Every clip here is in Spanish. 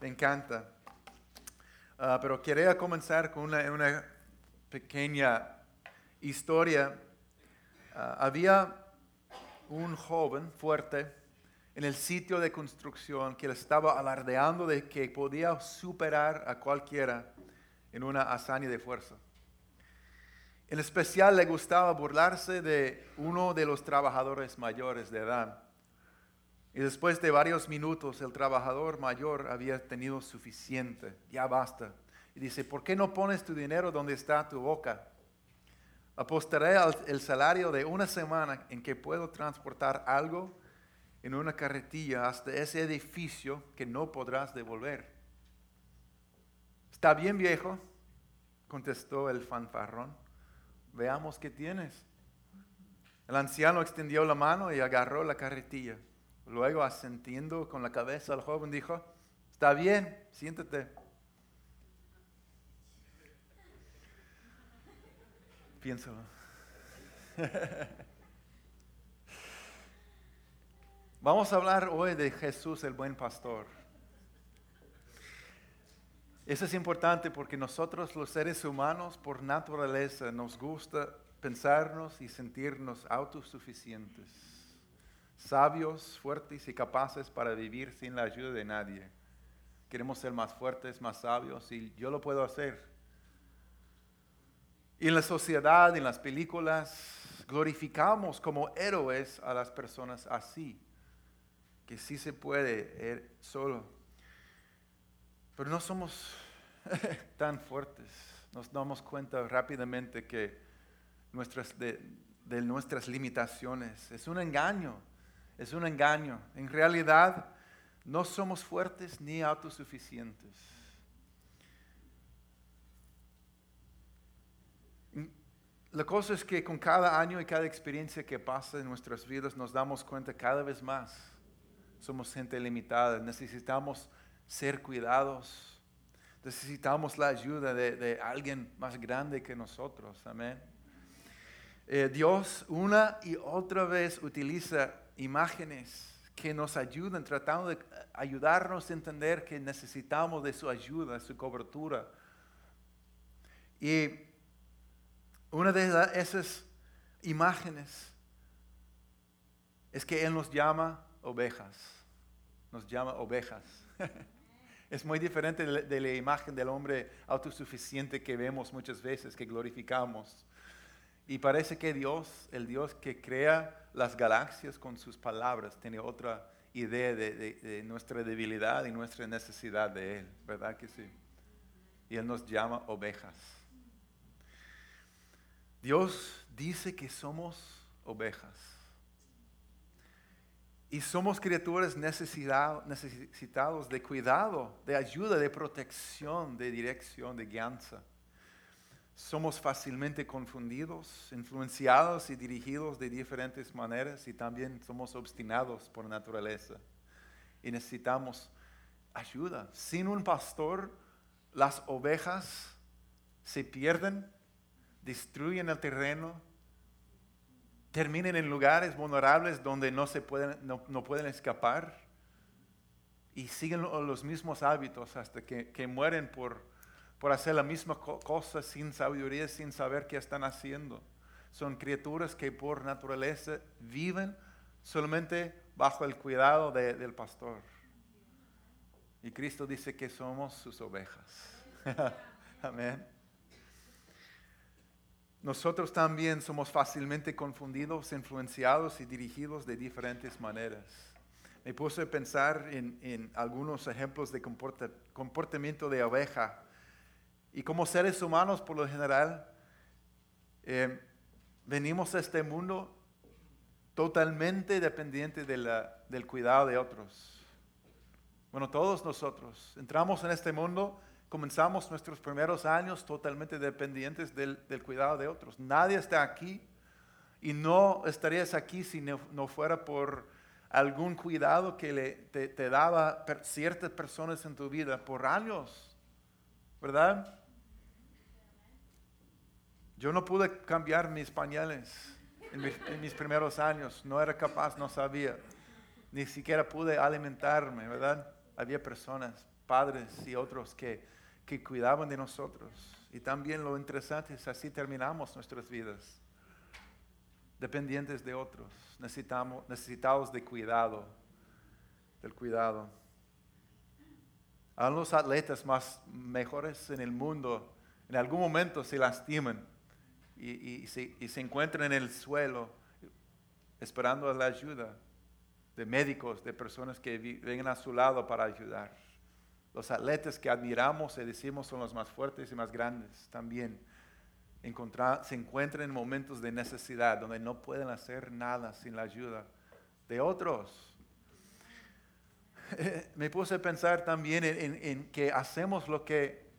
me encanta. Ah, pero quería comenzar con una, pequeña historia. Ah, había un joven fuerte en el sitio de construcción que estaba alardeando de que podía superar a cualquiera en una hazaña de fuerza. En especial le gustaba burlarse de uno de los trabajadores mayores de edad. Y después de varios minutos el trabajador mayor había tenido suficiente, ya basta. Y dice, ¿por qué no pones tu dinero donde está tu boca? Apostaré el salario de una semana en que puedo transportar algo en una carretilla hasta ese edificio que no podrás devolver. Está bien viejo, contestó el fanfarrón veamos qué tienes. El anciano extendió la mano y agarró la carretilla. Luego, asentiendo con la cabeza al joven, dijo, está bien, siéntate. Piénsalo. Vamos a hablar hoy de Jesús, el buen pastor. Eso es importante porque nosotros los seres humanos por naturaleza nos gusta pensarnos y sentirnos autosuficientes, sabios, fuertes y capaces para vivir sin la ayuda de nadie. Queremos ser más fuertes, más sabios y yo lo puedo hacer. Y en la sociedad, en las películas, glorificamos como héroes a las personas así, que sí se puede er, solo pero no somos tan fuertes. Nos damos cuenta rápidamente que nuestras, de, nuestras limitaciones es un engaño, es un engaño. En realidad no somos fuertes ni autosuficientes. La cosa es que con cada año y cada experiencia que pasa en nuestras vidas nos damos cuenta cada vez más. Somos gente limitada, necesitamos ser cuidados. Necesitamos la ayuda de, alguien más grande que nosotros. Amén. Eh, Dios una y otra vez utiliza imágenes que nos ayudan, tratando de ayudarnos a entender que necesitamos de su ayuda, su cobertura. Y una de esas imágenes es que Él nos llama ovejas, nos llama ovejas. Es muy diferente de la imagen del hombre autosuficiente que vemos muchas veces, que glorificamos. Y parece que Dios, el Dios que crea las galaxias con sus palabras, tiene otra idea de, nuestra debilidad y nuestra necesidad de Él, ¿verdad que sí? Y Él nos llama ovejas. Dios dice que somos ovejas. Y somos criaturas necesitados de cuidado, de ayuda, de protección, de dirección, de guianza. Somos fácilmente confundidos, influenciados y dirigidos de diferentes maneras y también somos obstinados por naturaleza. Y necesitamos ayuda. Sin un pastor, las ovejas se pierden, destruyen el terreno, terminen en lugares vulnerables donde no, se pueden, no, pueden escapar y siguen los mismos hábitos hasta que, mueren por, por hacer la misma cosa sin sabiduría, sin saber qué están haciendo. Son criaturas que por naturaleza viven solamente bajo el cuidado del pastor. Y Cristo dice que somos sus ovejas. Amén. Nosotros también somos fácilmente confundidos, influenciados y dirigidos de diferentes maneras. Me puse a pensar en, algunos ejemplos de comportamiento de oveja. Y como seres humanos, por lo general, eh, venimos a este mundo totalmente dependientes del cuidado de otros. Bueno, todos nosotros entramos en este mundo comenzamos nuestros primeros años totalmente dependientes del, cuidado de otros. Nadie está aquí y no estarías aquí si no, fuera por algún cuidado que te, te, daba ciertas personas en tu vida por años, ¿verdad? Yo no pude cambiar mis pañales en mis, primeros años, no era capaz, no sabía, ni siquiera pude alimentarme, ¿verdad? Había personas padres y otros que, que cuidaban de nosotros. Y también lo interesante es así terminamos nuestras vidas, dependientes de otros, necesitamos, necesitados de cuidado, del cuidado. A los atletas más mejores en el mundo, en algún momento se lastiman y, se, y se en el suelo esperando la ayuda de médicos, de personas que vengan a su lado para ayudar. Los atletas que admiramos y decimos son los más fuertes y más grandes también se encuentran en momentos de necesidad donde no pueden hacer nada sin la ayuda de otros. Me puse a pensar también en, que hacemos lo que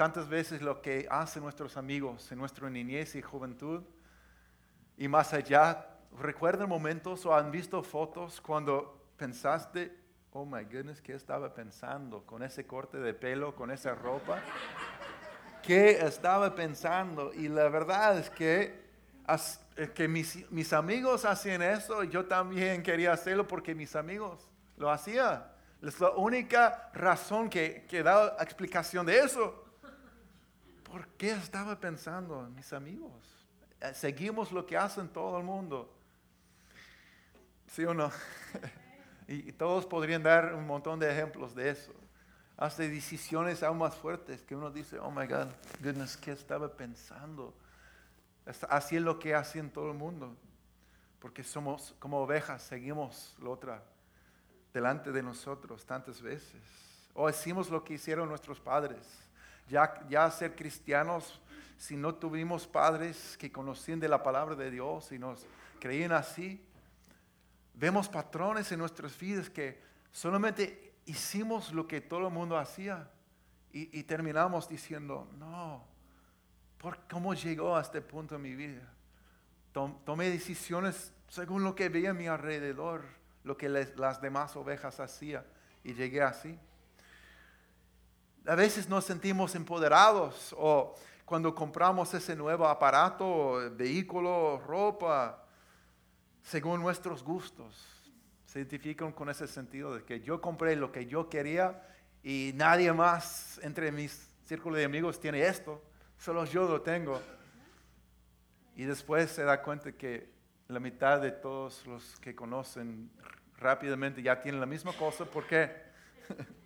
tantas veces lo que hacen nuestros amigos en nuestra niñez y juventud y más allá ¿Recuerdan momentos o han visto fotos cuando pensaste, oh my goodness, ¿qué estaba pensando con ese corte de pelo, con esa ropa? ¿Qué estaba pensando? Y la verdad es que, que mis, mis amigos hacían eso y yo también quería hacerlo porque mis amigos lo hacían. Es la única razón que, que da explicación de eso. ¿Por qué estaba pensando en mis amigos? Eh, seguimos lo que hacen todo el mundo. ¿Sí o no? y, todos podrían dar un montón de ejemplos de eso. Hace decisiones aún más fuertes que uno dice, oh my God, goodness, ¿qué estaba pensando? Así es lo que hacen todo el mundo. Porque somos como ovejas, seguimos la otra delante de nosotros tantas veces. O hicimos lo que hicieron nuestros padres. Ya, ya ser cristianos, si no tuvimos padres que conocían de la palabra de Dios y nos creían así, Vemos patrones en nuestras vidas que solamente hicimos lo que todo el mundo hacía y, terminamos diciendo, no, ¿por cómo llegó a este punto en mi vida? tomé decisiones según lo que veía a mi alrededor, lo que las demás ovejas hacían y llegué así. A veces nos sentimos empoderados o cuando compramos ese nuevo aparato, vehículo, ropa, según nuestros gustos. Se identifican con ese sentido de que yo compré lo que yo quería y nadie más entre mis círculos de amigos tiene esto, solo yo lo tengo. Y después se da cuenta que la mitad de todos los que conocen rápidamente ya tienen la misma cosa. ¿Por qué?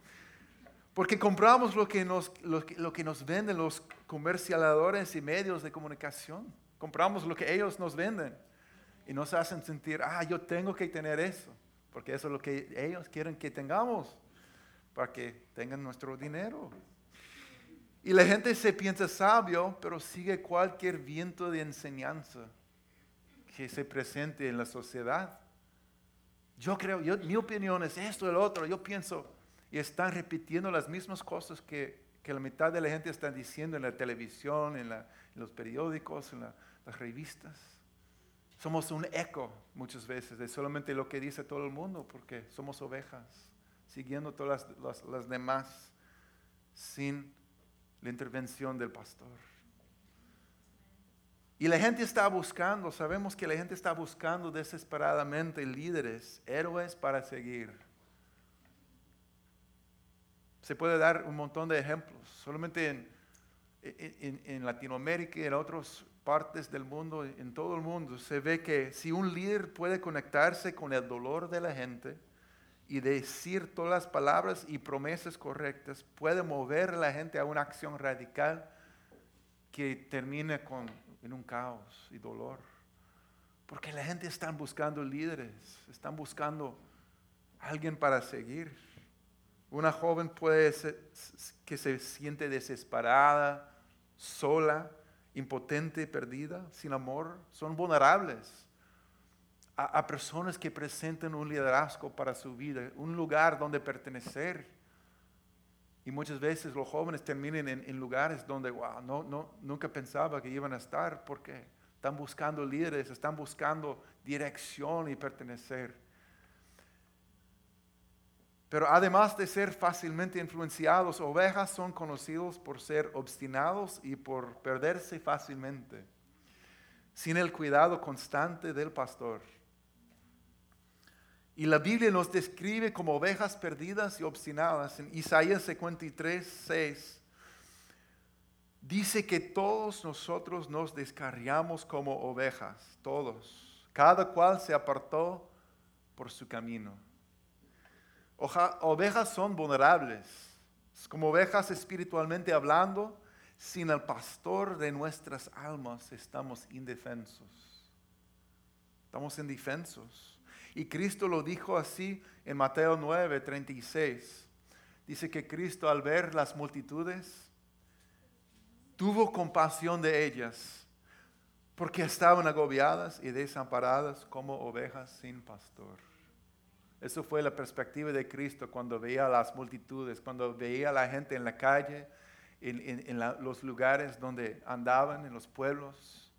Porque compramos lo que, nos, lo, lo que nos venden los comercializadores y medios de comunicación. Compramos lo que ellos nos venden y nos hacen sentir, ah, yo tengo que tener eso, porque eso es lo que ellos quieren que tengamos, para que tengan nuestro dinero. Y la gente se piensa sabio, pero sigue cualquier viento de enseñanza que se presente en la sociedad. Yo creo, yo, mi opinión es esto, el otro, yo pienso, y están repitiendo las mismas cosas que, que la mitad de la gente está diciendo en la televisión, en, la, los periódicos, en las revistas. Somos un eco muchas veces de solamente lo que dice todo el mundo, porque somos ovejas, siguiendo todas las, demás sin la intervención del pastor. Y la gente está buscando, sabemos que la gente está buscando desesperadamente líderes, héroes para seguir. Se puede dar un montón de ejemplos. Solamente en, Latinoamérica y en otros partes del mundo, en todo el mundo, se ve que si un líder puede conectarse con el dolor de la gente y decir todas las palabras y promesas correctas, puede mover a la gente a una acción radical que termine con, en un caos y dolor. Porque la gente está buscando líderes, están buscando alguien para seguir. Una joven puede ser, que se siente desesperada, sola, impotente, perdida, sin amor, son vulnerables a, personas que presenten un liderazgo para su vida, un lugar donde pertenecer. Y muchas veces los jóvenes terminan en, lugares donde, wow, no, no, nunca pensaba que iban a estar porque están buscando líderes, están buscando dirección y pertenecer. Pero además de ser fácilmente influenciados, ovejas son conocidos por ser obstinados y por perderse fácilmente, sin el cuidado constante del pastor. Y la Biblia nos describe como ovejas perdidas y obstinadas. En Isaías 53, 6 dice que todos nosotros nos descarriamos como ovejas, todos. Cada cual se apartó por su camino. Ovejas son vulnerables, como ovejas espiritualmente hablando, sin el pastor de nuestras almas estamos indefensos. Estamos indefensos. Y Cristo lo dijo así en Mateo 9, 36. Dice que Cristo al ver las multitudes, tuvo compasión de ellas, porque estaban agobiadas y desamparadas como ovejas sin pastor. Eso fue la perspectiva de Cristo cuando veía a las multitudes, cuando veía a la gente en la calle, en, los lugares donde andaban, en los pueblos.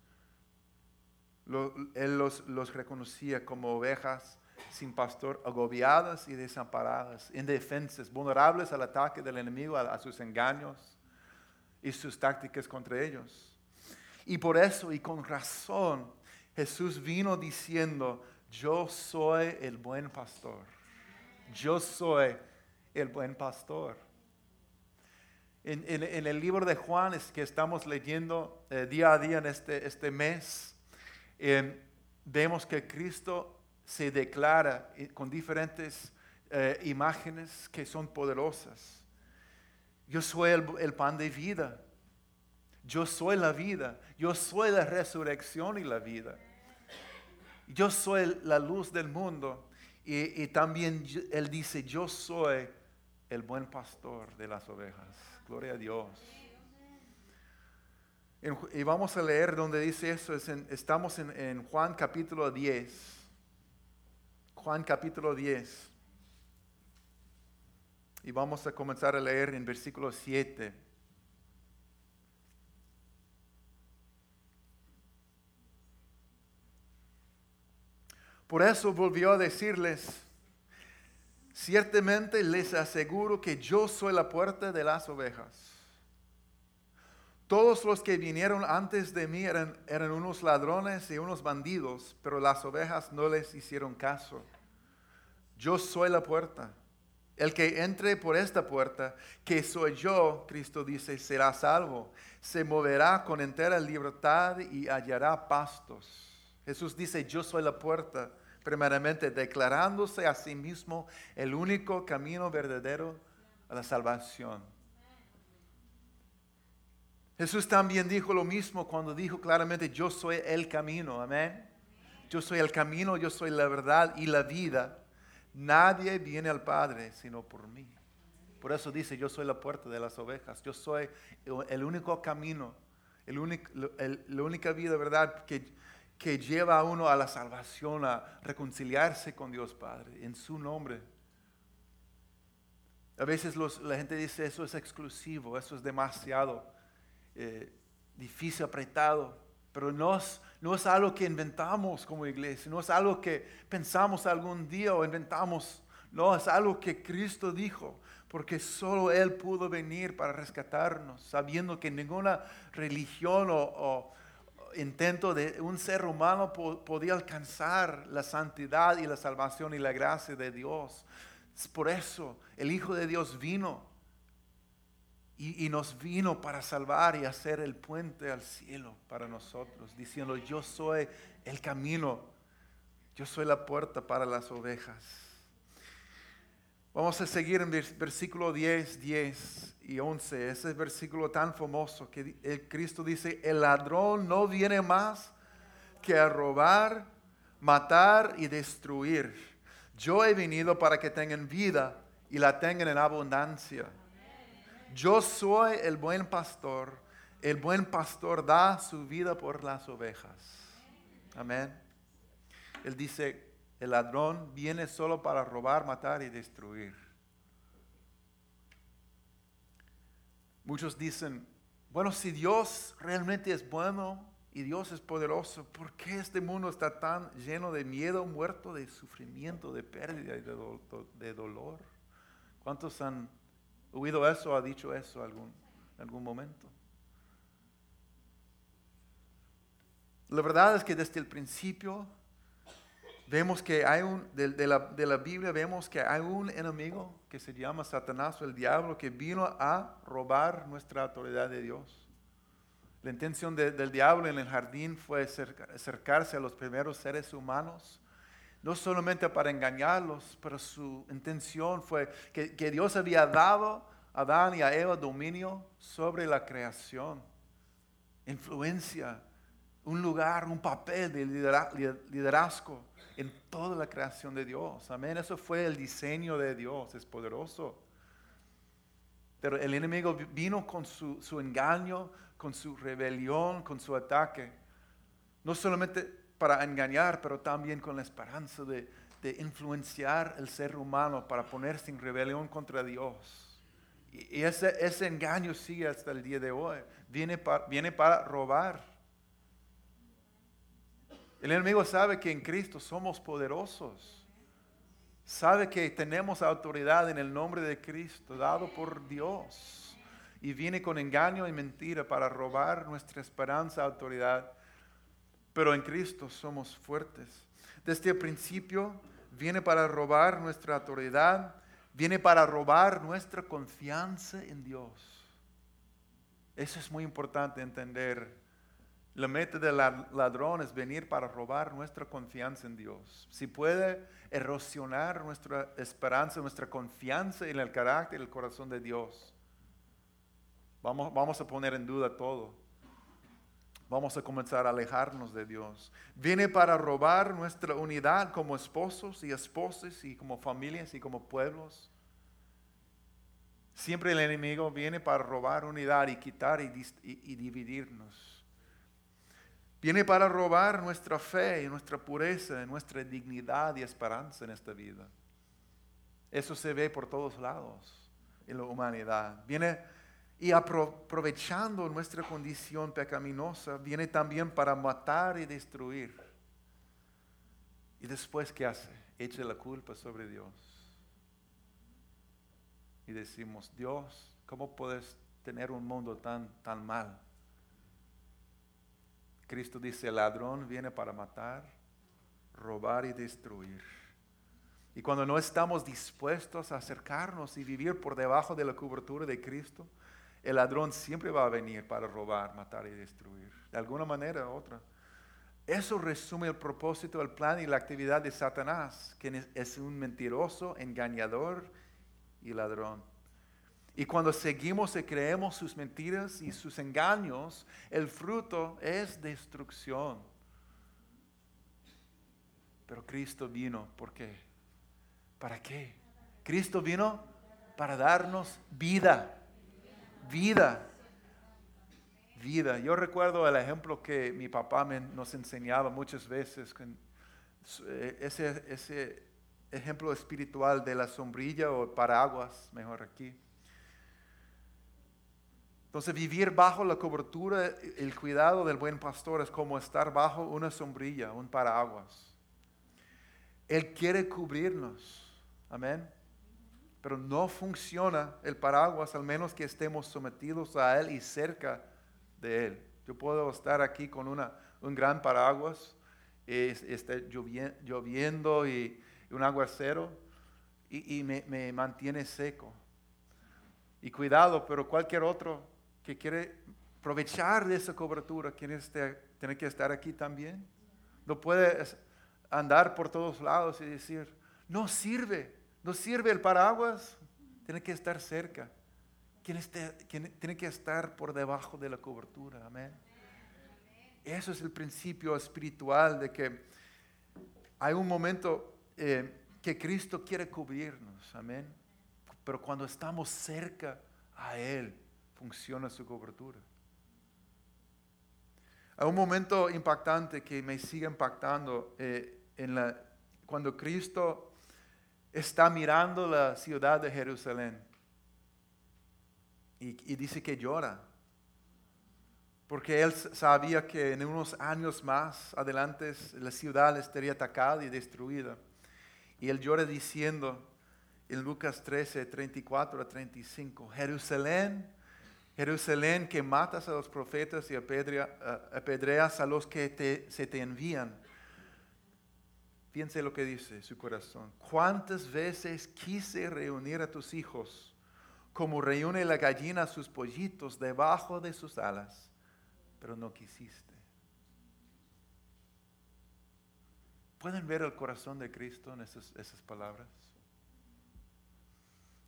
él los, reconocía como ovejas sin pastor, agobiadas y desamparadas, indefensas, vulnerables al ataque del enemigo, a sus engaños y sus tácticas contra ellos. Y por eso y con razón Jesús vino diciendo, yo soy el buen pastor. Yo soy el buen pastor. En, el libro de Juan es que estamos leyendo eh, día a día en este, este mes, eh, vemos que Cristo se declara eh, con diferentes imágenes que son poderosas. Yo soy el, pan de vida. Yo soy la vida. Yo soy la resurrección y la vida. Yo soy la luz del mundo. Y, también Él dice, yo soy el buen pastor de las ovejas. Gloria a Dios. y vamos a leer donde dice eso. estamos en, en Juan capítulo 10. Juan capítulo 10. Y vamos a comenzar a leer en versículo 7. Por eso volvió a decirles, ciertamente les aseguro que yo soy la puerta de las ovejas. Todos los que vinieron antes de mí eran, eran unos ladrones y unos bandidos, pero las ovejas no les hicieron caso. Yo soy la puerta. El que entre por esta puerta, que soy yo, Cristo dice, será salvo. Se moverá con entera libertad y hallará pastos. Jesús dice, yo soy la puerta, primeramente declarándose a sí mismo el único camino verdadero a la salvación. Jesús también dijo lo mismo cuando dijo claramente, yo soy el camino, amén. Yo soy el camino, yo soy la verdad y la vida. Nadie viene al Padre sino por mí. Por eso dice, yo soy la puerta de las ovejas. Yo soy el único camino, el único, la única vida, ¿verdad? Que, que lleva a uno a la salvación, a reconciliarse con Dios Padre, en su nombre. A veces la gente dice, eso es exclusivo, eso es demasiado eh, difícil, apretado. Pero no es, no es algo que inventamos como iglesia, no es algo que pensamos algún día o inventamos. No, es algo que Cristo dijo, porque solo Él pudo venir para rescatarnos, sabiendo que ninguna religión o, intento de un ser humano podía alcanzar la santidad y la salvación y la gracia de Dios. por eso el Hijo de Dios vino y, nos vino para salvar y hacer el puente al cielo para nosotros, diciendo, yo soy el camino, yo soy la puerta para las ovejas. Vamos a seguir en versículo 10, 10 y 11, ese versículo tan famoso que el Cristo dice, el ladrón no viene más que a robar, matar y destruir. Yo he venido para que tengan vida y la tengan en abundancia. Yo soy el buen pastor. El buen pastor da su vida por las ovejas. Amén. Él dice, el ladrón viene solo para robar, matar y destruir. Muchos dicen, bueno, si Dios realmente es bueno y Dios es poderoso, ¿por qué este mundo está tan lleno de miedo, muerto, de sufrimiento, de pérdida y de, dolor? ¿Cuántos han oído eso, ha dicho eso algún, en algún momento. La verdad es que desde el principio vemos que hay un, de, la, de la Biblia vemos que hay un enemigo que se llama Satanás o el diablo que vino a robar nuestra autoridad de Dios. La intención de- del diablo en el jardín fue acerca- acercarse a los primeros seres humanos, no solamente para engañarlos, pero su intención fue que, que Dios había dado a Adán y a Eva dominio sobre la creación, influencia, un lugar, un papel de lidera- liderazgo en toda la creación de Dios. Amén. Eso fue el diseño de Dios, es poderoso. Pero el enemigo vi- vino con su, engaño, con su rebelión, con su ataque. No solamente para engañar, pero también con la esperanza de, influenciar el ser humano para ponerse en rebelión contra Dios. Y, ese, engaño sigue hasta el día de hoy. Viene para robar. El enemigo sabe que en Cristo somos poderosos. Sabe que tenemos autoridad en el nombre de Cristo, dado por Dios. Y viene con engaño y mentira para robar nuestra esperanza, autoridad. Pero en Cristo somos fuertes. Desde el principio viene para robar nuestra autoridad, viene para robar nuestra confianza en Dios. Eso es muy importante entender. La meta del la- ladrón es venir para robar nuestra confianza en Dios. Si puede erosionar nuestra esperanza, nuestra confianza en el carácter y el corazón de Dios, vamos, vamos a poner en duda todo. Vamos a comenzar a alejarnos de Dios. Viene para robar nuestra unidad como esposos y esposas y como familias y como pueblos. Siempre el enemigo viene para robar unidad y quitar y dividirnos. Viene para robar nuestra fe y nuestra pureza, nuestra dignidad y esperanza en esta vida. Eso se ve por todos lados en la humanidad. Viene y apro- aprovechando nuestra condición pecaminosa, viene también para matar y destruir. Y después, ¿qué hace? Echa la culpa sobre Dios. Y decimos, Dios, ¿cómo puedes tener un mundo tan, tan mal? Cristo dice, el ladrón viene para matar, robar y destruir. Y cuando no estamos dispuestos a acercarnos y vivir por debajo de la cobertura de Cristo, el ladrón siempre va a venir para robar, matar y destruir, de alguna manera u otra. Eso resume el propósito, el plan y la actividad de Satanás, que es- es un mentiroso, engañador y ladrón. Y cuando seguimos y creemos sus mentiras y sus engaños, el fruto es destrucción. Pero Cristo vino, ¿por qué? ¿Para qué? Cristo vino para darnos vida. Vida. Vida. Yo recuerdo el ejemplo que mi papá me- nos enseñaba muchas veces, eh, ese, ese ejemplo espiritual de la sombrilla o paraguas, mejor aquí. Entonces vivir bajo la cobertura, el cuidado del buen pastor es como estar bajo una sombrilla, un paraguas. Él quiere cubrirnos, amén. Pero no funciona el paraguas al menos que estemos sometidos a Él y cerca de Él. Yo puedo estar aquí con una, un gran paraguas, y es- está llovien- lloviendo y, y un aguacero y, y me, me mantiene seco. Y cuidado, pero cualquier otro que quiere aprovechar de esa cobertura, tiene, este- tiene que estar aquí también. No puede andar por todos lados y decir, no sirve, no sirve el paraguas, tiene que estar cerca. Quien quien- tiene que estar por debajo de la cobertura, amén. Eso es el principio espiritual de que hay un momento eh, que Cristo quiere cubrirnos, amén. Pero cuando estamos cerca a Él, funciona su cobertura. Hay un momento impactante que me sigue impactando eh, en la, cuando Cristo está mirando la ciudad de Jerusalén y, dice que llora. Porque él sabía que en unos años más adelante la ciudad estaría atacada y destruida. Y él llora diciendo en Lucas 13, 34 a 35, Jerusalén, Jerusalén que matas a los profetas y apedreas a los que se te envían. Piense lo que dice su corazón. ¿Cuántas veces quise reunir a tus hijos como reúne la gallina a sus pollitos debajo de sus alas, pero no quisiste? ¿Pueden ver el corazón de Cristo en esas, esas palabras?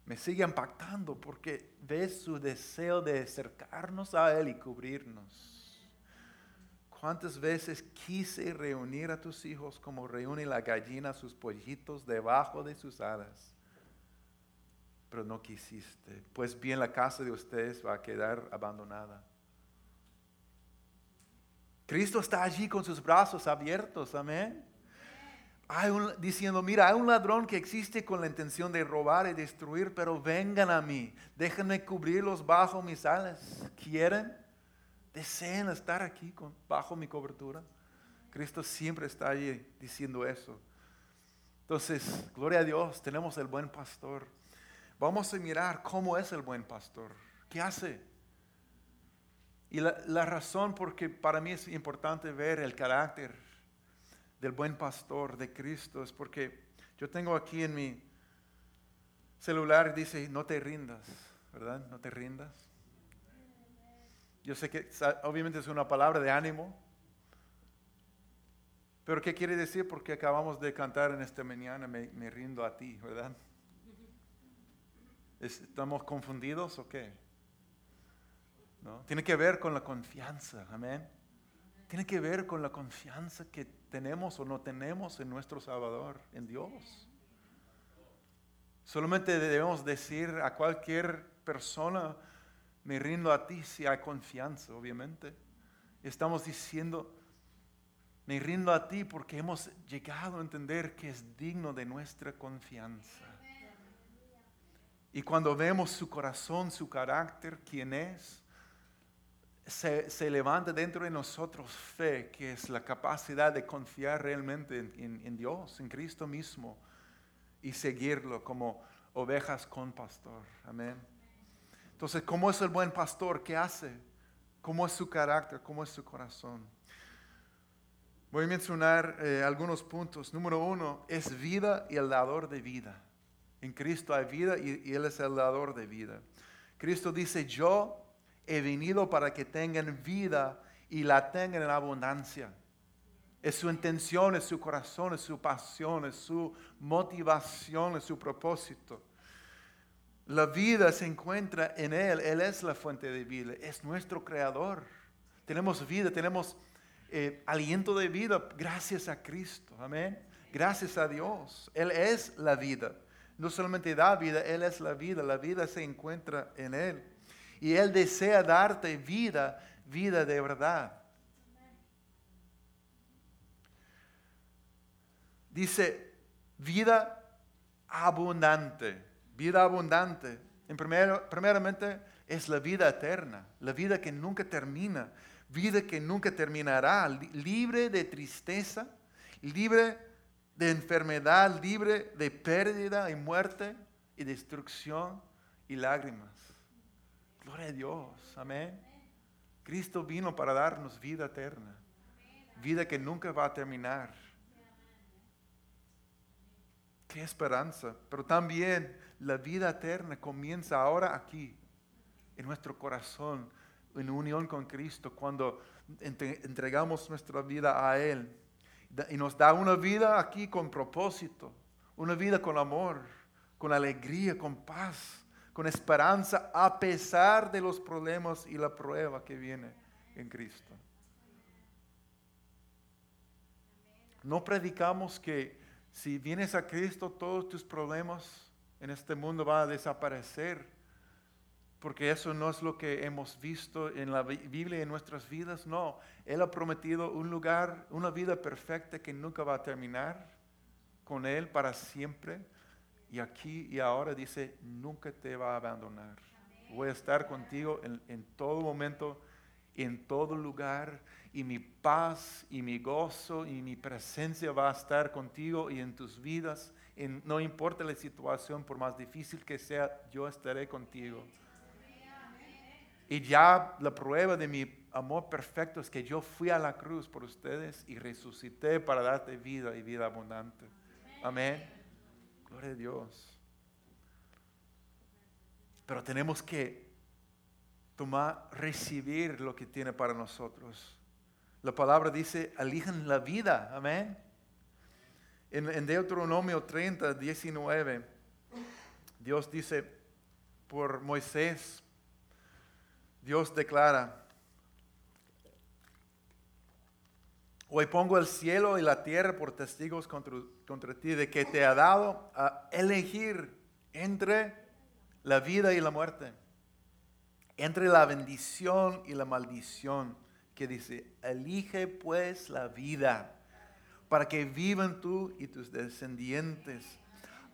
Me sigue impactando porque ves su deseo de acercarnos a Él y cubrirnos. ¿Cuántas veces quise reunir a tus hijos como reúne la gallina a sus pollitos debajo de sus alas? Pero no quisiste. Pues bien, la casa de ustedes va a quedar abandonada. Cristo está allí con sus brazos abiertos, amén. Diciendo, mira, hay un ladrón que existe con la intención de robar y destruir, pero vengan a mí, déjenme cubrirlos bajo mis alas. ¿Quieren? Desean estar aquí bajo mi cobertura. Cristo siempre está allí diciendo eso. Entonces, gloria a Dios, tenemos el buen pastor. Vamos a mirar cómo es el buen pastor. ¿Qué hace? Y la, la razón porque para mí es importante ver el carácter del buen pastor de Cristo es porque yo tengo aquí en mi celular, dice, no te rindas, ¿verdad? No te rindas. Yo sé que obviamente es una palabra de ánimo, pero ¿qué quiere decir? Porque acabamos de cantar en esta mañana, me, rindo a ti, ¿verdad? ¿Estamos confundidos o qué? ¿No? Tiene que ver con la confianza, amén. Tiene que ver con la confianza que tenemos o no tenemos en nuestro Salvador, en Dios. Solamente debemos decir a cualquier persona, me rindo a ti si hay confianza, obviamente. Estamos diciendo, me rindo a ti porque hemos llegado a entender que es digno de nuestra confianza. Y cuando vemos su corazón, su carácter, quién es, se, levanta dentro de nosotros fe, que es la capacidad de confiar realmente en Dios, en Cristo mismo, y seguirlo como ovejas con pastor. Amén. Entonces, ¿cómo es el buen pastor? ¿Qué hace? ¿Cómo es su carácter? ¿Cómo es su corazón? Voy a mencionar eh, algunos puntos. Número uno, es vida y el dador de vida. En Cristo hay vida y, y Él es el dador de vida. Cristo dice, yo he venido para que tengan vida y la tengan en abundancia. Es su intención, es su corazón, es su pasión, es su motivación, es su propósito. La vida se encuentra en Él. Él es la fuente de vida. Es nuestro creador. Tenemos vida, tenemos eh, aliento de vida gracias a Cristo. Amén. Gracias a Dios. Él es la vida. No solamente da vida, Él es la vida. La vida se encuentra en Él. Y Él desea darte vida, vida de verdad. Dice, vida abundante vida abundante. Primero, primeramente es la vida eterna, la vida que nunca termina, vida que nunca terminará, libre de tristeza, libre de enfermedad, libre de pérdida y muerte y destrucción y lágrimas. Gloria a Dios, amén. Cristo vino para darnos vida eterna, vida que nunca va a terminar. Qué esperanza, pero también la vida eterna comienza ahora aquí, en nuestro corazón, en unión con Cristo, cuando entregamos nuestra vida a Él. Y nos da una vida aquí con propósito, una vida con amor, con alegría, con paz, con esperanza, a pesar de los problemas y la prueba que viene en Cristo. No predicamos que si vienes a Cristo todos tus problemas en este mundo va a desaparecer, porque eso no es lo que hemos visto en la Biblia en nuestras vidas, no. Él ha prometido un lugar, una vida perfecta que nunca va a terminar con Él para siempre. Y aquí y ahora dice, nunca te va a abandonar. Voy a estar contigo en, en todo momento, en todo lugar, y mi paz y mi gozo y mi presencia va a estar contigo y en tus vidas no importa la situación, por más difícil que sea, yo estaré contigo. Y ya la prueba de mi amor perfecto es que yo fui a la cruz por ustedes y resucité para darte vida y vida abundante. Amén. Gloria a Dios. Pero tenemos que tomar, recibir lo que tiene para nosotros. La palabra dice, elijan la vida. Amén. En, en Deuteronomio 30, 19, Dios dice por Moisés, Dios declara, Hoy pongo el cielo y la tierra por testigos contra, contra, ti de que te ha dado a elegir entre la vida y la muerte, entre la bendición y la maldición, que dice, elige pues la vida para que vivan tú y tus descendientes.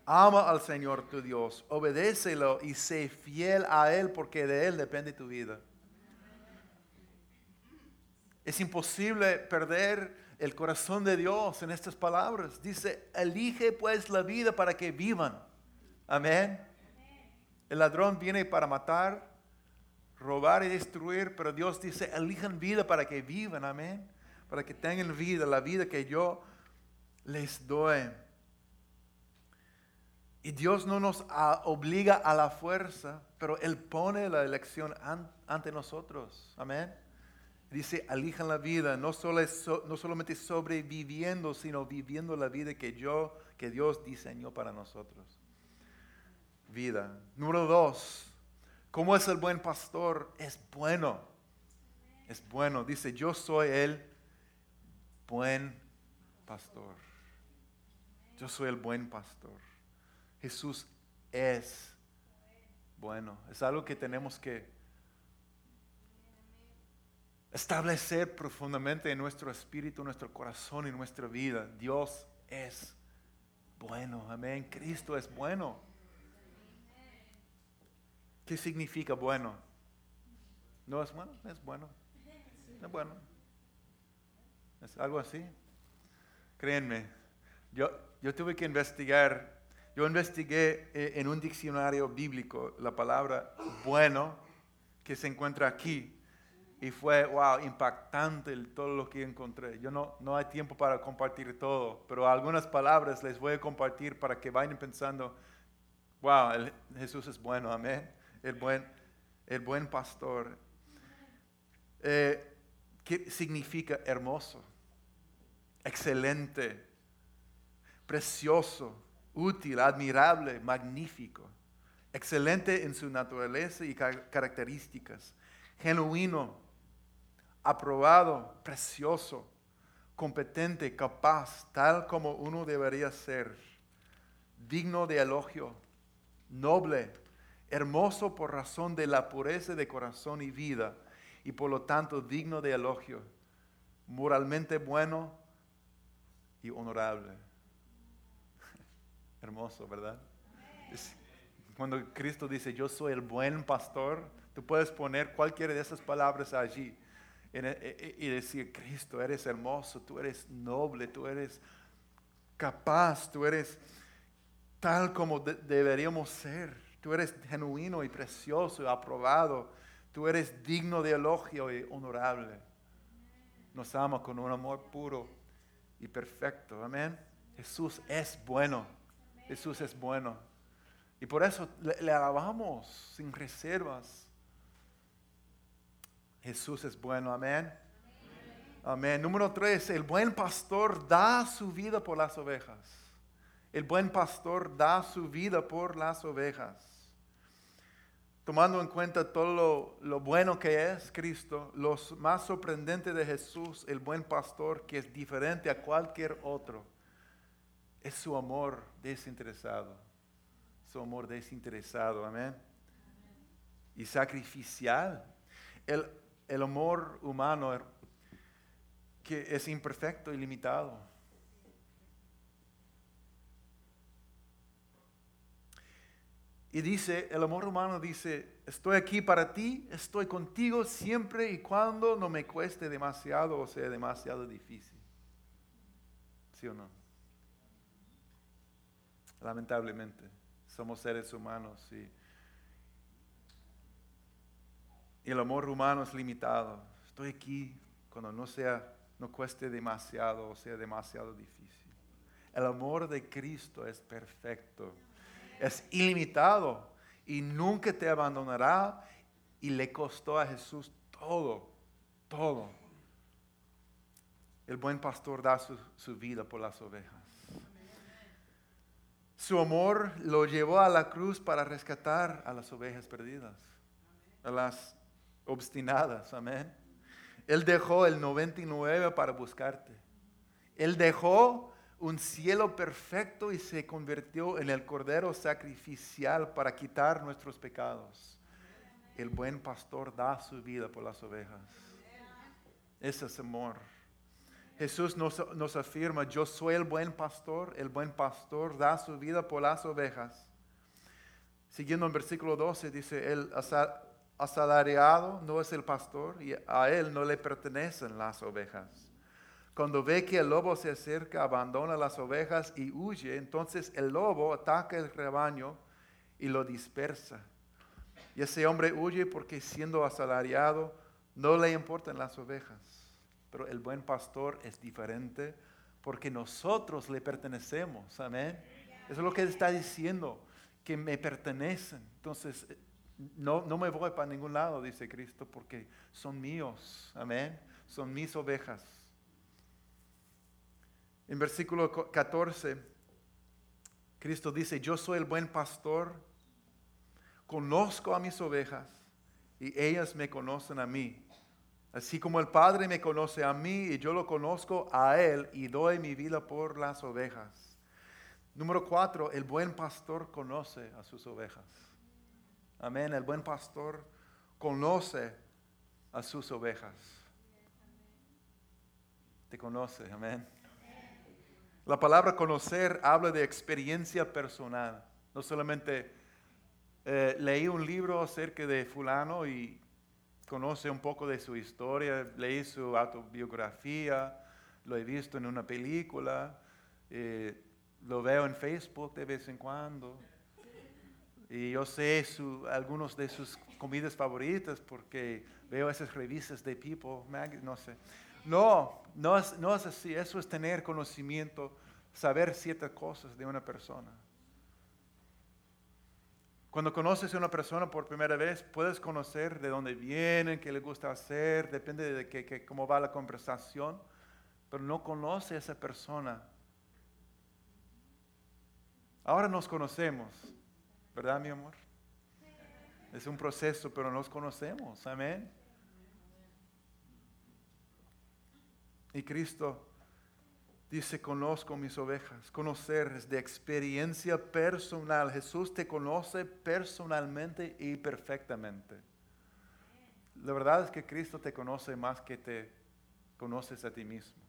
Ama al Señor tu Dios, obedécelo y sé fiel a Él porque de Él depende tu vida. Es imposible perder el corazón de Dios en estas palabras. Dice, elige pues la vida para que vivan. Amén. El ladrón viene para matar, robar y destruir, pero Dios dice, elijan vida para que vivan. Amén. Para que tengan vida, la vida que yo les doy. Y Dios no nos obliga a la fuerza, pero Él pone la elección ante nosotros. Amén. Dice, elijan la vida, no, solo no solamente sobreviviendo, sino viviendo la vida que yo, que Dios diseñó para nosotros. Vida. Número dos, ¿cómo es el buen pastor? Es bueno. Es bueno. Dice, yo soy el buen pastor. Yo soy el buen pastor. Jesús es bueno. Es algo que tenemos que establecer profundamente en nuestro espíritu, nuestro corazón y nuestra vida. Dios es bueno. Amén. Cristo es bueno. ¿Qué significa bueno? ¿No es bueno? Es bueno. Es bueno. Es algo así. Créanme, yo, yo tuve que investigar, yo investigué eh, en un diccionario bíblico la palabra bueno que se encuentra aquí y fue, wow, impactante todo lo que encontré. Yo no, no hay tiempo para compartir todo, pero algunas palabras les voy a compartir para que vayan pensando, wow, Jesús es bueno, amén. El buen, el buen pastor. Eh, ¿Qué significa hermoso? Excelente, precioso, útil, admirable, magnífico. Excelente en su naturaleza y características. Genuino, aprobado, precioso, competente, capaz, tal como uno debería ser, digno de elogio, noble, hermoso por razón de la pureza de corazón y vida, y por lo tanto digno de elogio, moralmente bueno y honorable. Hermoso, ¿verdad? cuando Cristo dice, yo soy el buen pastor, tú puedes poner cualquiera de esas palabras allí y decir, Cristo, eres hermoso, tú eres noble, tú eres capaz, tú eres tal como deberíamos ser, tú eres genuino y precioso y aprobado, tú eres digno de elogio y honorable. Nos ama con un amor puro y perfecto, amén. Jesús es bueno, Jesús es bueno. Y por eso le alabamos sin reservas. Jesús es bueno, amén. Amén. Número tres, el buen pastor da su vida por las ovejas. El buen pastor da su vida por las ovejas. Tomando en cuenta todo lo, bueno que es Cristo, lo más sorprendente de Jesús, el buen pastor, que es diferente a cualquier otro, es su amor desinteresado. Su amor desinteresado, amén. Y sacrificial. El, el amor humano que es imperfecto y limitado. Y dice, el amor humano dice, estoy aquí para ti, estoy contigo siempre y cuando no me cueste demasiado o sea demasiado difícil. ¿Sí o no? Lamentablemente, somos seres humanos y Y el amor humano es limitado. Estoy aquí cuando no sea, no cueste demasiado o sea demasiado difícil. El amor de Cristo es perfecto, es ilimitado y nunca te abandonará y le costó a Jesús todo, todo. El buen pastor da su, su vida por las ovejas. Su amor lo llevó a la cruz para rescatar a las ovejas perdidas, a las obstinadas, amén. Él dejó el 99 para buscarte. Él dejó un cielo perfecto y se convirtió en el cordero sacrificial para quitar nuestros pecados. El buen pastor da su vida por las ovejas. Ese es amor. Jesús nos, nos, afirma, yo soy el buen pastor, el buen pastor da su vida por las ovejas. Siguiendo en versículo 12 dice, el asalariado no es el pastor y a él no le pertenecen las ovejas. Cuando ve que el lobo se acerca, abandona las ovejas y huye. Entonces el lobo ataca el rebaño y lo dispersa. Y ese hombre huye porque siendo asalariado no le importan las ovejas. Pero el buen pastor es diferente porque nosotros le pertenecemos. Amén. Eso es lo que está diciendo, que me pertenecen. Entonces, no, no me voy para ningún lado, dice Cristo, porque son míos. Amén. Son mis ovejas. En versículo 14, Cristo dice, yo soy el buen pastor, conozco a mis ovejas y ellas me conocen a mí. Así como el Padre me conoce a mí y yo lo conozco a Él y doy mi vida por las ovejas. Número cuatro, el buen pastor conoce a sus ovejas. Amén, el buen pastor conoce a sus ovejas. Te conoce, amén. La palabra conocer habla de experiencia personal. No solamente eh, leí un libro acerca de fulano y conoce un poco de su historia, leí su autobiografía, lo he visto en una película, eh, lo veo en Facebook de vez en cuando. Y yo sé su, algunos de sus comidas favoritas porque veo esas revistas de People, no sé. No, no es, no es así. Eso es tener conocimiento, saber ciertas cosas de una persona. Cuando conoces a una persona por primera vez, puedes conocer de dónde vienen, qué le gusta hacer, depende de que, cómo va la conversación, pero no conoce a esa persona. Ahora nos conocemos, ¿verdad, mi amor? Es un proceso, pero nos conocemos, amén. Y Cristo dice, conozco mis ovejas. Conocer es de experiencia personal. Jesús te conoce personalmente y perfectamente. La verdad es que Cristo te conoce más que te conoces a ti mismo.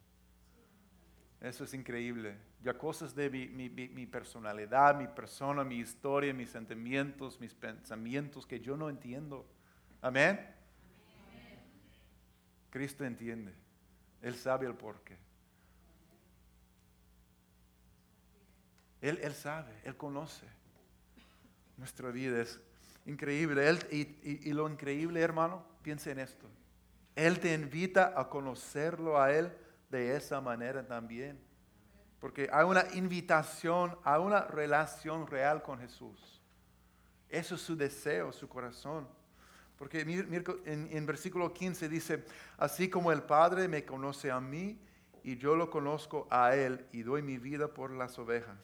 Eso es increíble. Ya cosas de mi, personalidad, mi persona, mi historia, mis sentimientos, mis pensamientos que yo no entiendo. Amén. Cristo entiende. Él sabe el porqué. Él, él sabe, Él conoce. Nuestra vida es increíble. Él, y, y, lo increíble, hermano, piensa en esto. Él te invita a conocerlo a Él de esa manera también. Porque hay una invitación a una relación real con Jesús. Eso es su deseo, su corazón. Porque en, versículo 15 dice, así como el Padre me conoce a mí y yo lo conozco a Él y doy mi vida por las ovejas.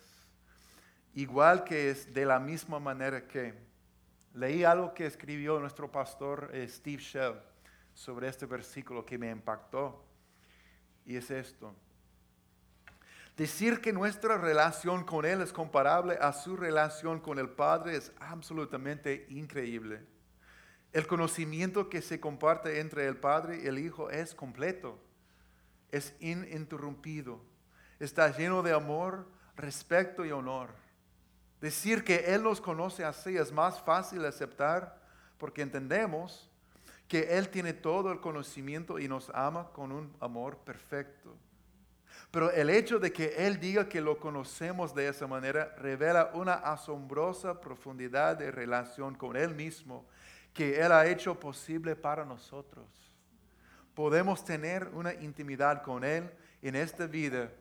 Igual que es de la misma manera que leí algo que escribió nuestro pastor eh, Steve Shell sobre este versículo que me impactó. Y es esto. Decir que nuestra relación con Él es comparable a su relación con el Padre es absolutamente increíble. El conocimiento que se comparte entre el Padre y el Hijo es completo, es ininterrumpido, está lleno de amor, respeto y honor. Decir que Él nos conoce así es más fácil aceptar porque entendemos que Él tiene todo el conocimiento y nos ama con un amor perfecto. Pero el hecho de que Él diga que lo conocemos de esa manera revela una asombrosa profundidad de relación con Él mismo que Él ha hecho posible para nosotros. Podemos tener una intimidad con Él en esta vida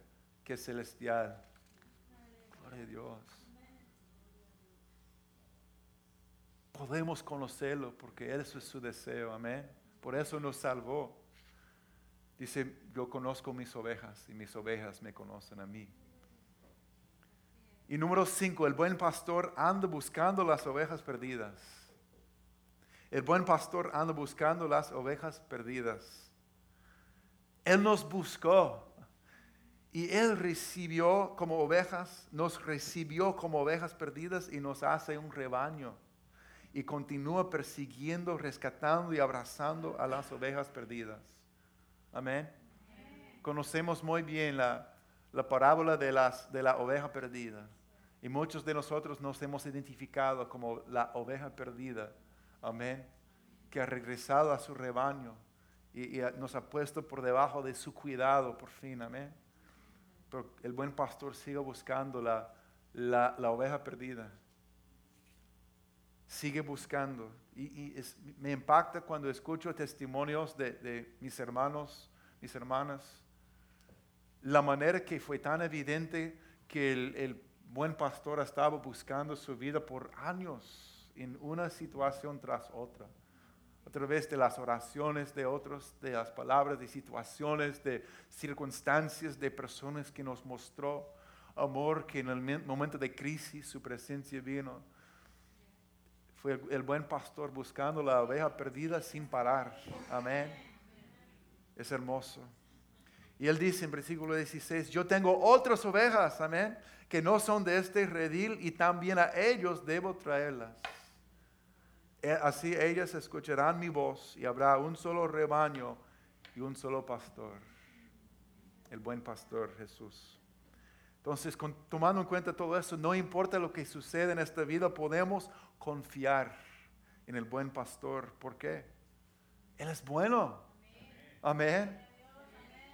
que es celestial. Gloria a Dios. Podemos conocerlo porque eso es su deseo, amén. Por eso nos salvó. Dice, yo conozco mis ovejas y mis ovejas me conocen a mí. Y número cinco, el buen pastor anda buscando las ovejas perdidas. El buen pastor anda buscando las ovejas perdidas. Él nos buscó y Él recibió como ovejas, nos recibió como ovejas perdidas y nos hace un rebaño. Y continúa persiguiendo, rescatando y abrazando a las ovejas perdidas. Amén. Conocemos muy bien la, parábola de, las, de la oveja perdida. Y muchos de nosotros nos hemos identificado como la oveja perdida. Amén. Que ha regresado a su rebaño y, nos ha puesto por debajo de su cuidado por fin. Amén. Pero el buen pastor sigue buscando la, la, oveja perdida. Sigue buscando. Y, me impacta cuando escucho testimonios de, mis hermanos, mis hermanas. La manera que fue tan evidente que el, el buen pastor estaba buscando su vida por años en una situación tras otra. A través de las oraciones de otros, de las palabras, de situaciones, de circunstancias, de personas que nos mostró amor, que en el momento de crisis su presencia vino. Fue el, buen pastor buscando la oveja perdida sin parar. Amén. Es hermoso. Y él dice en versículo 16, yo tengo otras ovejas, amén, que no son de este redil y también a ellos debo traerlas. Eh, así ellas escucharán mi voz y habrá un solo rebaño y un solo pastor, el buen pastor Jesús. Entonces, tomando en cuenta todo eso, no importa lo que sucede en esta vida, podemos confiar en el buen pastor. ¿Por qué? Él es bueno. Amén.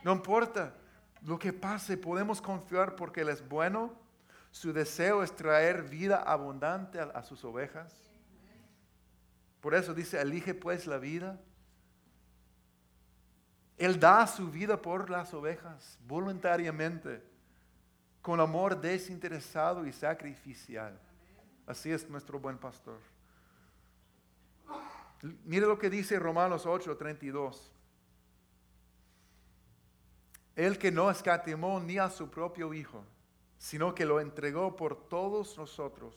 No importa lo que pase, podemos confiar porque Él es bueno su deseo es traer vida abundante a, sus ovejas. Por eso dice, elige pues la vida. Él da su vida por las ovejas voluntariamente, con amor desinteresado y sacrificial. Así es nuestro buen pastor. Mire lo que dice Romanos 8, 32. El que no escatimó ni a su propio Hijo sino que lo entregó por todos nosotros.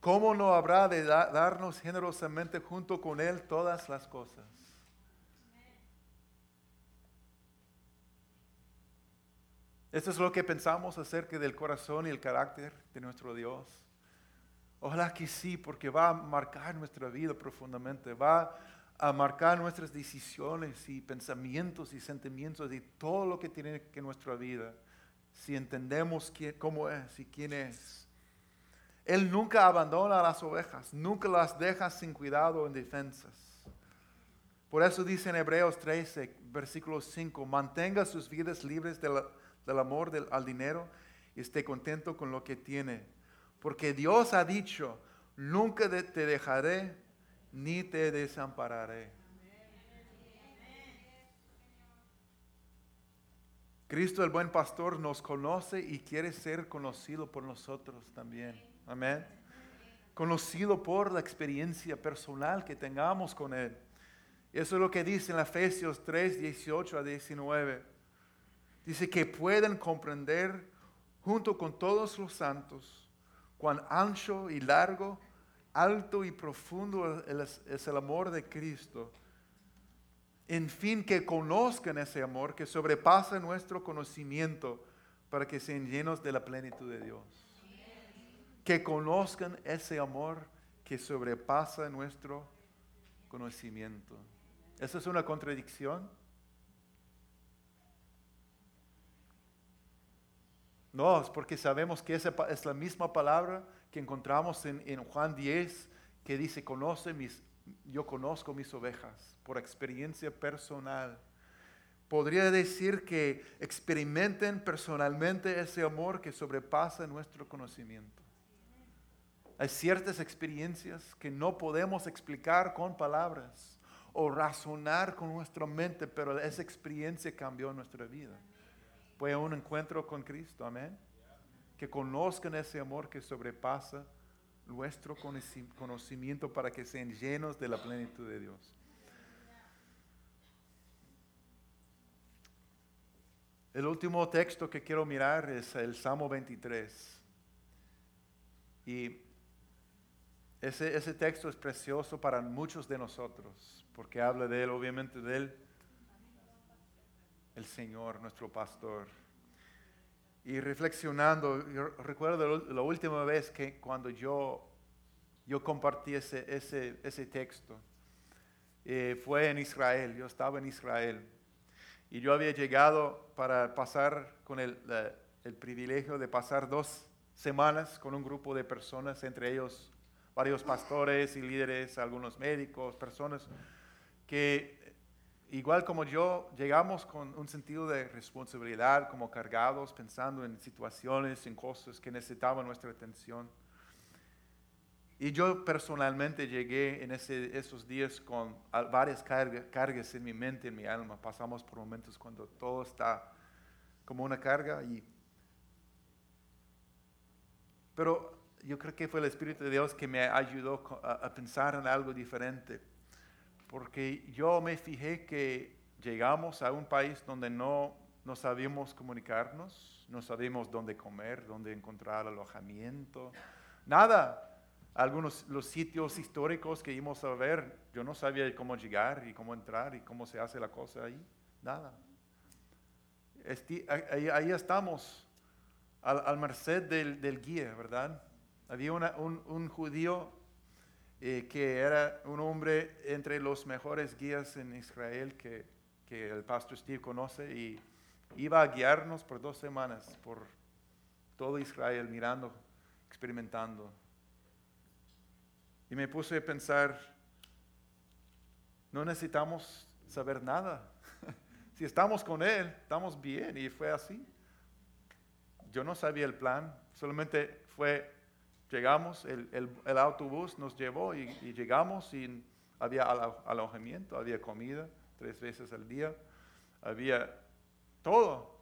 ¿Cómo no habrá de darnos generosamente junto con Él todas las cosas? Esto es lo que pensamos acerca del corazón y el carácter de nuestro Dios. Ojalá que sí, porque va a marcar nuestra vida profundamente, va a marcar nuestras decisiones y pensamientos y sentimientos y todo lo que tiene que nuestra vida si entendemos cómo es y quién es. Él nunca abandona a las ovejas, nunca las deja sin cuidado o en defensas. Por eso dice en Hebreos 13, versículo 5, mantenga sus vidas libres del, amor al dinero y esté contento con lo que tiene. Porque Dios ha dicho, nunca te dejaré ni te desampararé. Cristo el buen pastor nos conoce y quiere ser conocido por nosotros también. Amén. Conocido por la experiencia personal que tengamos con Él. Eso es lo que dice en Efesios 3, 18 a 19. Dice que pueden comprender junto con todos los santos cuán ancho y largo, alto y profundo es el amor de Cristo en fin que conozcan ese amor que sobrepasa nuestro conocimiento para que sean llenos de la plenitud de Dios. Que conozcan ese amor que sobrepasa nuestro conocimiento. ¿Esa es una contradicción? No, es porque sabemos que esa es la misma palabra que encontramos en, Juan 10, que dice, conoce mis, yo conozco mis ovejas por experiencia personal. Podría decir que experimenten personalmente ese amor que sobrepasa nuestro conocimiento. Hay ciertas experiencias que no podemos explicar con palabras o razonar con nuestra mente, pero esa experiencia cambió nuestra vida. Fue un encuentro con Cristo, amén. Que conozcan ese amor que sobrepasa nuestro conocimiento para que sean llenos de la plenitud de Dios. El último texto que quiero mirar es el Salmo 23. Y ese, ese texto es precioso para muchos de nosotros, porque habla de Él, obviamente de Él, el Señor, nuestro pastor. Y reflexionando, yo recuerdo la última vez que cuando yo, yo compartí ese, ese, ese texto, eh, fue en Israel, yo estaba en Israel. Y yo había llegado para pasar con el, el privilegio de pasar dos semanas con un grupo de personas, entre ellos varios pastores y líderes, algunos médicos, personas que igual como yo, llegamos con un sentido de responsabilidad, como cargados, pensando en situaciones, en cosas que necesitaban nuestra atención. Y yo personalmente llegué en esos días con varias cargas en mi mente, en mi alma. Pasamos por momentos cuando todo está como una carga. Y... Pero yo creo que fue el Espíritu de Dios que me ayudó a pensar en algo diferente porque yo me fijé que llegamos a un país donde no, no sabíamos comunicarnos, no sabíamos dónde comer, dónde encontrar alojamiento, nada. Algunos los sitios históricos que íbamos a ver, yo no sabía cómo llegar y cómo entrar y cómo se hace la cosa ahí, nada. ahí, estamos, al, merced del, guía, ¿verdad? Había un, un judío eh, que era un hombre entre los mejores guías en Israel que, que, el pastor Steve conoce y iba a guiarnos por dos semanas por todo Israel mirando, experimentando. Y me puse a pensar, no necesitamos saber nada. si estamos con Él, estamos bien y fue así. Yo no sabía el plan, solamente fue Llegamos, el, autobús nos llevó y, llegamos y había alojamiento, había comida tres veces al día, había todo.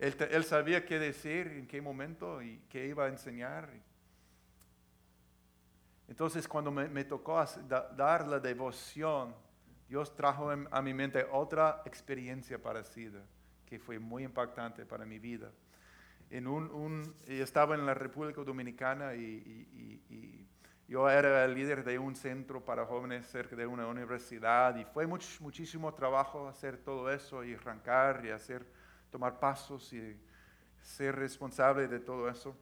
Él, él, sabía qué decir, en qué momento y qué iba a enseñar. Entonces cuando me, me tocó dar la devoción, Dios trajo a mi mente otra experiencia parecida que fue muy impactante para mi vida en un, estaba en la República Dominicana y, yo era el líder de un centro para jóvenes cerca de una universidad y fue muchísimo trabajo hacer todo eso y arrancar y hacer, tomar pasos y ser responsable de todo eso.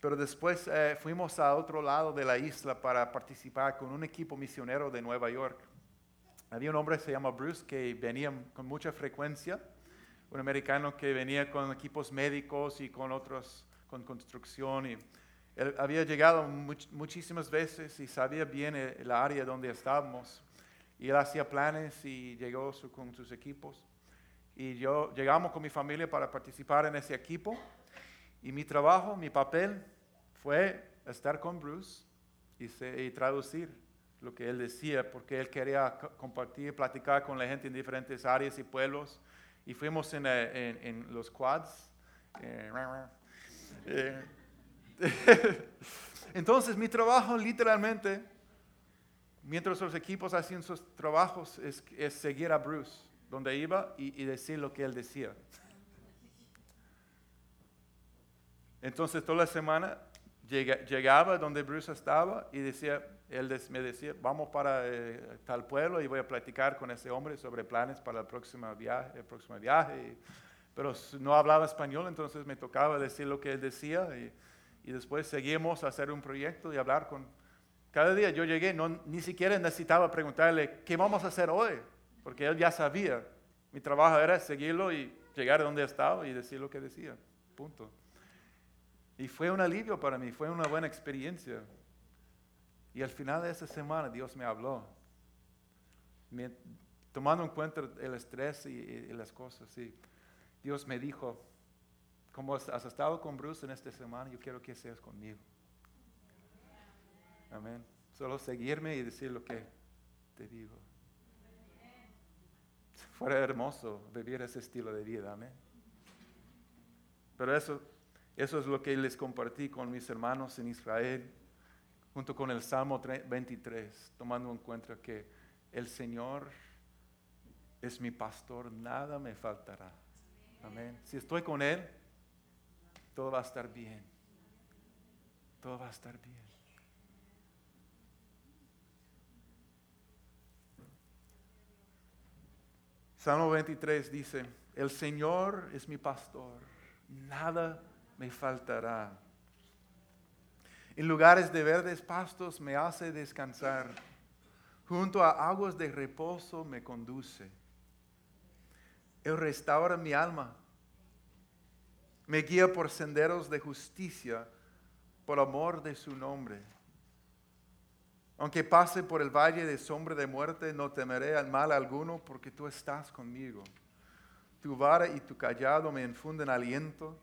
Pero después eh, fuimos a otro lado de la isla para participar con un equipo misionero de Nueva York. Había un hombre que se llama Bruce que venía con mucha frecuencia un americano que venía con equipos médicos y con otros, con construcción. Y él había llegado muchísimas veces y sabía bien el, área donde estábamos. Y él hacía planes y llegó con sus equipos. Y yo llegamos con mi familia para participar en ese equipo. Y mi trabajo, mi papel fue estar con Bruce y, y traducir lo que él decía, porque él quería compartir, platicar con la gente en diferentes áreas y pueblos y fuimos en, eh, en, los quads. Eh, eh, entonces mi trabajo literalmente, mientras los equipos hacían sus trabajos, es, es seguir a Bruce, donde iba y, decir lo que él decía. Entonces toda la semana llegaba donde Bruce estaba y decía, él me decía, vamos para eh, tal pueblo y voy a platicar con ese hombre sobre planes para el próximo viaje. El próximo viaje. pero no hablaba español, entonces me tocaba decir lo que él decía y, y, después seguimos a hacer un proyecto y hablar con... Cada día yo llegué, no, ni siquiera necesitaba preguntarle, ¿qué vamos a hacer hoy? Porque él ya sabía. Mi trabajo era seguirlo y llegar a donde estaba y decir lo que decía. Punto. Y fue un alivio para mí, fue una buena experiencia. Y al final de esa semana Dios me habló, tomando en cuenta el estrés y, las cosas. Y Dios me dijo, como has estado con Bruce en esta semana, yo quiero que seas conmigo. Amén. Solo seguirme y decir lo que te digo. Fuera hermoso vivir ese estilo de vida. Amén. Pero eso, eso es lo que les compartí con mis hermanos en Israel, junto con el Salmo 23, tomando en cuenta que el Señor es mi pastor, nada me faltará. Amén. Si estoy con Él, todo va a estar bien. Todo va a estar bien. Salmo 23 dice, el Señor es mi pastor, nada me faltará. En lugares de verdes pastos me hace descansar, junto a aguas de reposo me conduce. Él restaura mi alma, me guía por senderos de justicia, por amor de su nombre. Aunque pase por el valle de sombra de muerte, no temeré al mal alguno, porque tú estás conmigo. Tu vara y tu callado me infunden aliento.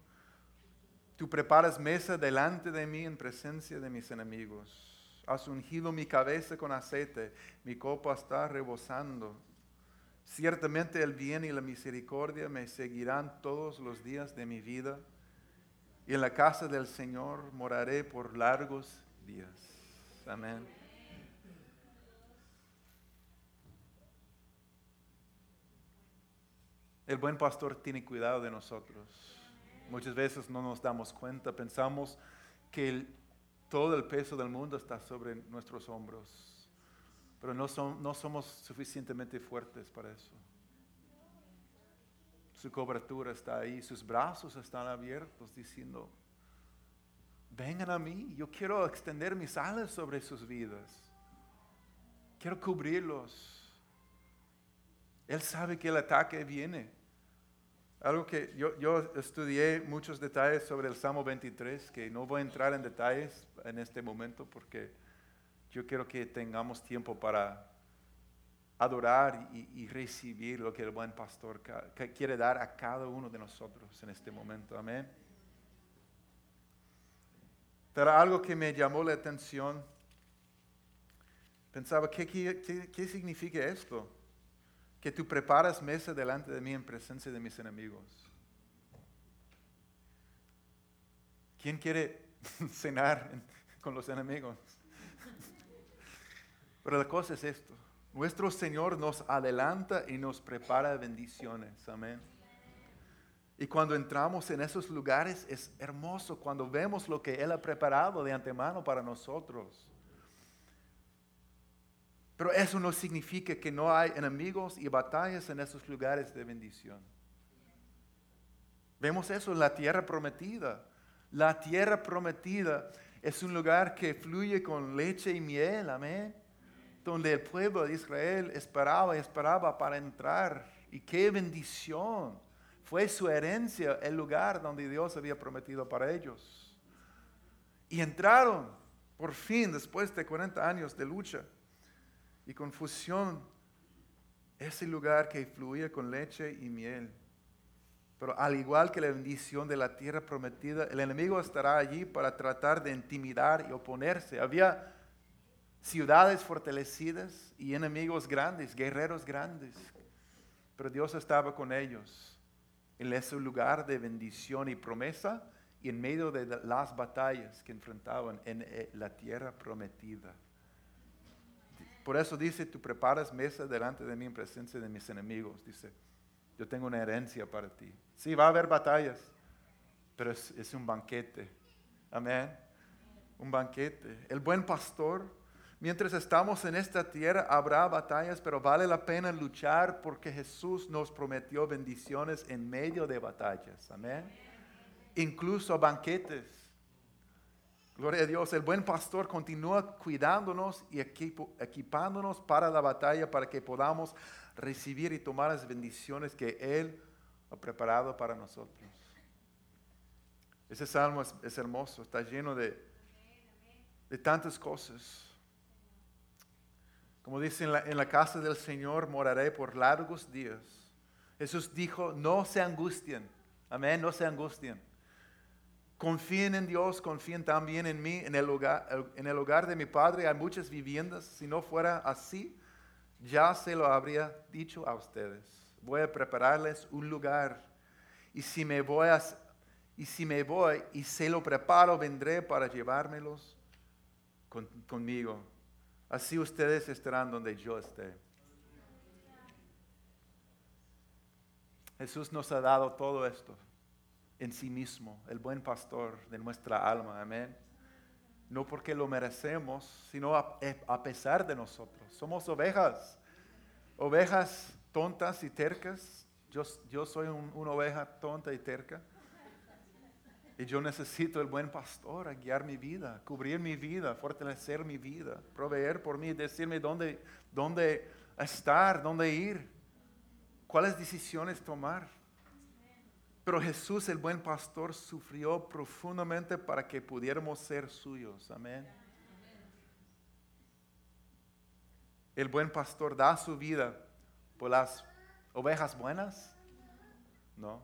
Tú preparas mesa delante de mí en presencia de mis enemigos. Has ungido mi cabeza con aceite, mi copa está rebosando. Ciertamente el bien y la misericordia me seguirán todos los días de mi vida, y en la casa del Señor moraré por largos días. Amén. El buen pastor tiene cuidado de nosotros. Muchas veces no nos damos cuenta, pensamos que todo el peso del mundo está sobre nuestros hombros, pero no, no somos suficientemente fuertes para eso. Su cobertura está ahí, sus brazos están abiertos diciendo, vengan a mí, yo quiero extender mis alas sobre sus vidas, quiero cubrirlos. Él sabe que el ataque viene. Algo que yo, yo, estudié muchos detalles sobre el Salmo 23, que no voy a entrar en detalles en este momento porque yo quiero que tengamos tiempo para adorar y, recibir lo que el buen pastor quiere dar a cada uno de nosotros en este momento. Amén. Pero algo que me llamó la atención, pensaba, ¿qué, qué, qué significa esto? Que tú preparas mesa delante de mí en presencia de mis enemigos. ¿Quién quiere cenar con los enemigos? Pero la cosa es esto. Nuestro Señor nos adelanta y nos prepara bendiciones. Amén. Y cuando entramos en esos lugares es hermoso cuando vemos lo que Él ha preparado de antemano para nosotros. Pero eso no significa que no hay enemigos y batallas en esos lugares de bendición. Vemos eso en la tierra prometida. La tierra prometida es un lugar que fluye con leche y miel, amén. Donde el pueblo de Israel esperaba y esperaba para entrar. Y qué bendición. Fue su herencia el lugar donde Dios había prometido para ellos. Y entraron, por fin, después de 40 años de lucha y confusión ese lugar que fluía con leche y miel. Pero al igual que la bendición de la tierra prometida, el enemigo estará allí para tratar de intimidar y oponerse. Había ciudades fortalecidas y enemigos grandes, guerreros grandes. Pero Dios estaba con ellos en ese lugar de bendición y promesa y en medio de las batallas que enfrentaban en eh, la tierra prometida. Por eso dice, tú preparas mesa delante de mí en presencia de mis enemigos. Dice, yo tengo una herencia para ti. Sí, va a haber batallas, pero es, es un banquete. Amén. Un banquete. El buen pastor, mientras estamos en esta tierra, habrá batallas, pero vale la pena luchar porque Jesús nos prometió bendiciones en medio de batallas. Amén. Incluso banquetes. Gloria a Dios, el buen pastor continúa cuidándonos y equipándonos para la batalla para que podamos recibir y tomar las bendiciones que Él ha preparado para nosotros. Ese salmo es, hermoso, está lleno de, de, tantas cosas. Como dice en la, en la casa del Señor, moraré por largos días. Jesús dijo, no se angustien. Amén, no se angustien. Confíen en Dios, confíen también en mí. En el, hogar, en el hogar de mi padre hay muchas viviendas. Si no fuera así, ya se lo habría dicho a ustedes. Voy a prepararles un lugar. Y si me voy, y, si me voy y se lo preparo, vendré para llevármelos conmigo. Así ustedes estarán donde yo esté. Jesús nos ha dado todo esto en sí mismo, el buen pastor de nuestra alma. Amén. No porque lo merecemos, sino a, pesar de nosotros. Somos ovejas, ovejas tontas y tercas. Yo, yo soy una oveja tonta y terca. Y yo necesito el buen pastor a guiar mi vida, cubrir mi vida, fortalecer mi vida, proveer por mí, decirme dónde, dónde estar, dónde ir, cuáles decisiones tomar. Pero Jesús, el buen pastor, sufrió profundamente para que pudiéramos ser suyos. Amén. El buen pastor da su vida por las ovejas buenas. No.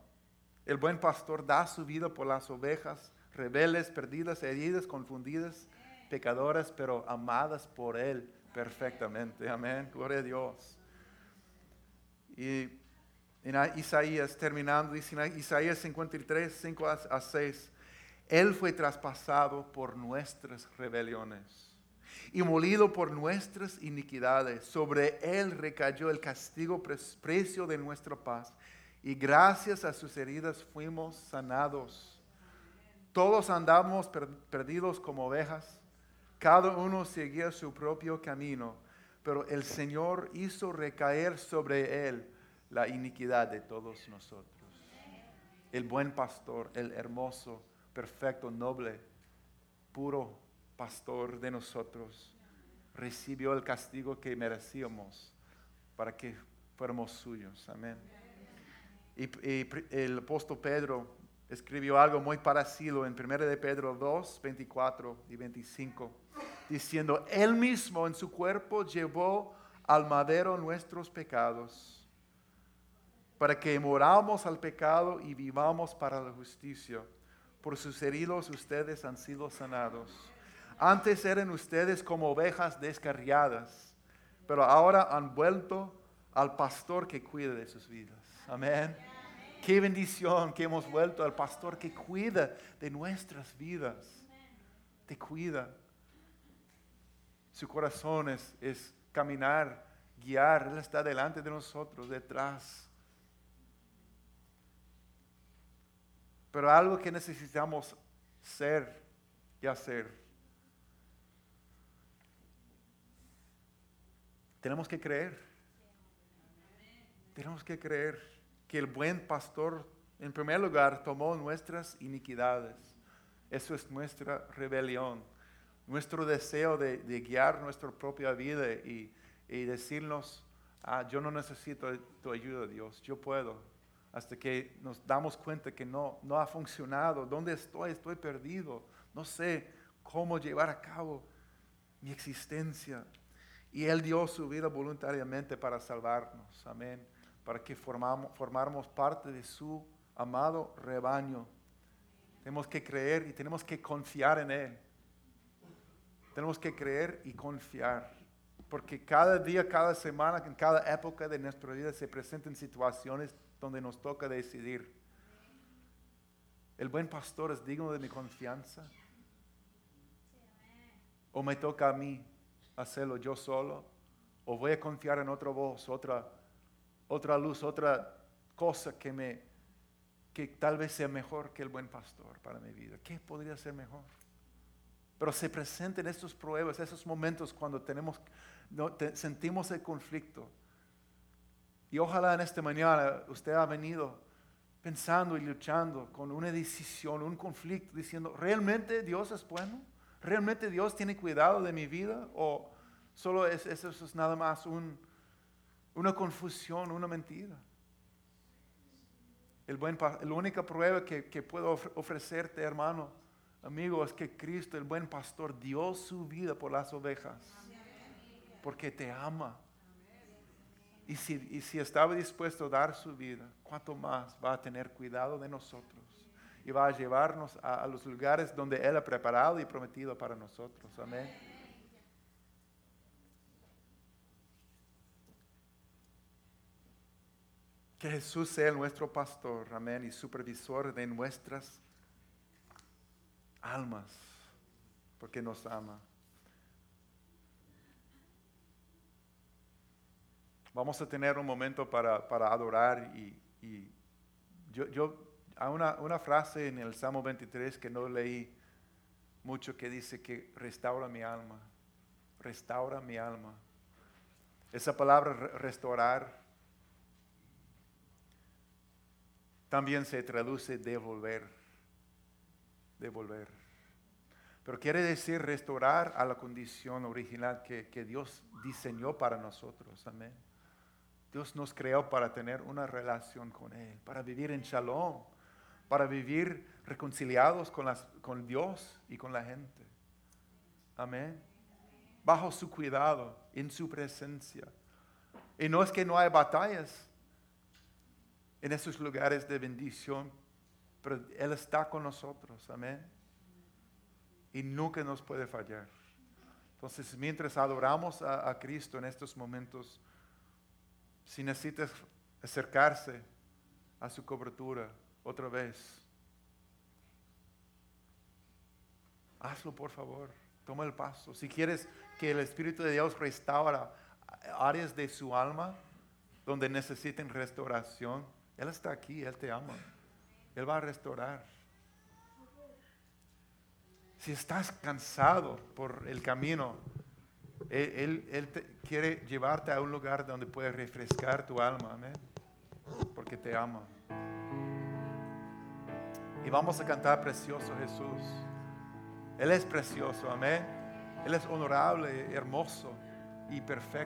El buen pastor da su vida por las ovejas rebeldes, perdidas, heridas, confundidas, pecadoras, pero amadas por Él perfectamente. Amén. Gloria a Dios. Y en Isaías, terminando, dice Isaías 53, 5 a 6, Él fue traspasado por nuestras rebeliones y molido por nuestras iniquidades. Sobre Él recayó el castigo precio de nuestra paz y gracias a sus heridas fuimos sanados. Todos andamos perdidos como ovejas, cada uno seguía su propio camino, pero el Señor hizo recaer sobre Él la iniquidad de todos nosotros. El buen pastor, el hermoso, perfecto, noble, puro pastor de nosotros, recibió el castigo que merecíamos para que fuéramos suyos. Amén. Y, el apóstol Pedro escribió algo muy parecido en 1 de Pedro 2, 24 y 25, diciendo, Él mismo en su cuerpo llevó al madero nuestros pecados para que moramos al pecado y vivamos para la justicia. Por sus heridos ustedes han sido sanados. Antes eran ustedes como ovejas descarriadas, pero ahora han vuelto al pastor que cuida de sus vidas. Amén. Qué bendición que hemos vuelto al pastor que cuida de nuestras vidas. Te cuida. Su corazón es, es caminar, guiar. Él está delante de nosotros, detrás pero algo que necesitamos ser y hacer. Tenemos que creer. Tenemos que creer que el buen pastor, en primer lugar, tomó nuestras iniquidades. Eso es nuestra rebelión, nuestro deseo de, guiar nuestra propia vida y, decirnos, ah, yo no necesito tu ayuda, Dios, yo puedo, hasta que nos damos cuenta que no, no ha funcionado. ¿Dónde estoy? Estoy perdido. No sé cómo llevar a cabo mi existencia. Y Él dio su vida voluntariamente para salvarnos. Amén. Para que formamos, formáramos parte de su amado rebaño. Tenemos que creer y tenemos que confiar en Él. Tenemos que creer y confiar. Porque cada día, cada semana, en cada época de nuestra vida se presentan situaciones donde nos toca decidir. ¿El buen pastor es digno de mi confianza? ¿O me toca a mí hacerlo yo solo? ¿O voy a confiar en otra voz, otra, otra luz, otra cosa que, me, que tal vez sea mejor que el buen pastor para mi vida? ¿Qué podría ser mejor? Pero se presenten estos pruebas, esos momentos cuando tenemos, no, sentimos el conflicto y ojalá en esta mañana usted ha venido pensando y luchando con una decisión, un conflicto, diciendo, ¿realmente Dios es bueno? ¿Realmente Dios tiene cuidado de mi vida? ¿O solo es, eso es nada más una confusión, una mentira? El buen, la única prueba que, que puedo ofrecerte, hermano, amigo, es que Cristo, el buen pastor, dio su vida por las ovejas. Porque te ama y si, estaba dispuesto a dar su vida, ¿cuánto más va a tener cuidado de nosotros? y va a llevarnos a, a los lugares donde Él ha preparado y prometido para nosotros. Amén. Que Jesús sea nuestro pastor, amén, y supervisor de nuestras almas, porque nos ama. Vamos a tener un momento para, para adorar y, yo, yo hay una, una frase en el Salmo 23 que no leí mucho que dice que restaura mi alma, restaura mi alma. Esa palabra re- restaurar también se traduce devolver, devolver. Pero quiere decir restaurar a la condición original que, que Dios diseñó para nosotros. Amén. Dios nos creó para tener una relación con Él, para vivir en shalom, para vivir reconciliados con, Dios y con la gente. Amén. Bajo su cuidado, en su presencia. Y no es que no hay batallas en esos lugares de bendición, pero Él está con nosotros. Amén. Y nunca nos puede fallar. Entonces, mientras adoramos a Cristo en estos momentos, si necesitas acercarse a su cobertura otra vez, hazlo por favor. Toma el paso. Si quieres que el Espíritu de Dios restaura áreas de su alma donde necesiten restauración, Él está aquí, Él te ama. Él va a restaurar. Si estás cansado por el camino, Él- Él te- quiere llevarte a un lugar donde puedes refrescar tu alma, amén. Porque te ama. Y vamos a cantar Precioso Jesús. Él es precioso, amén. Él es honorable, hermoso y perfecto.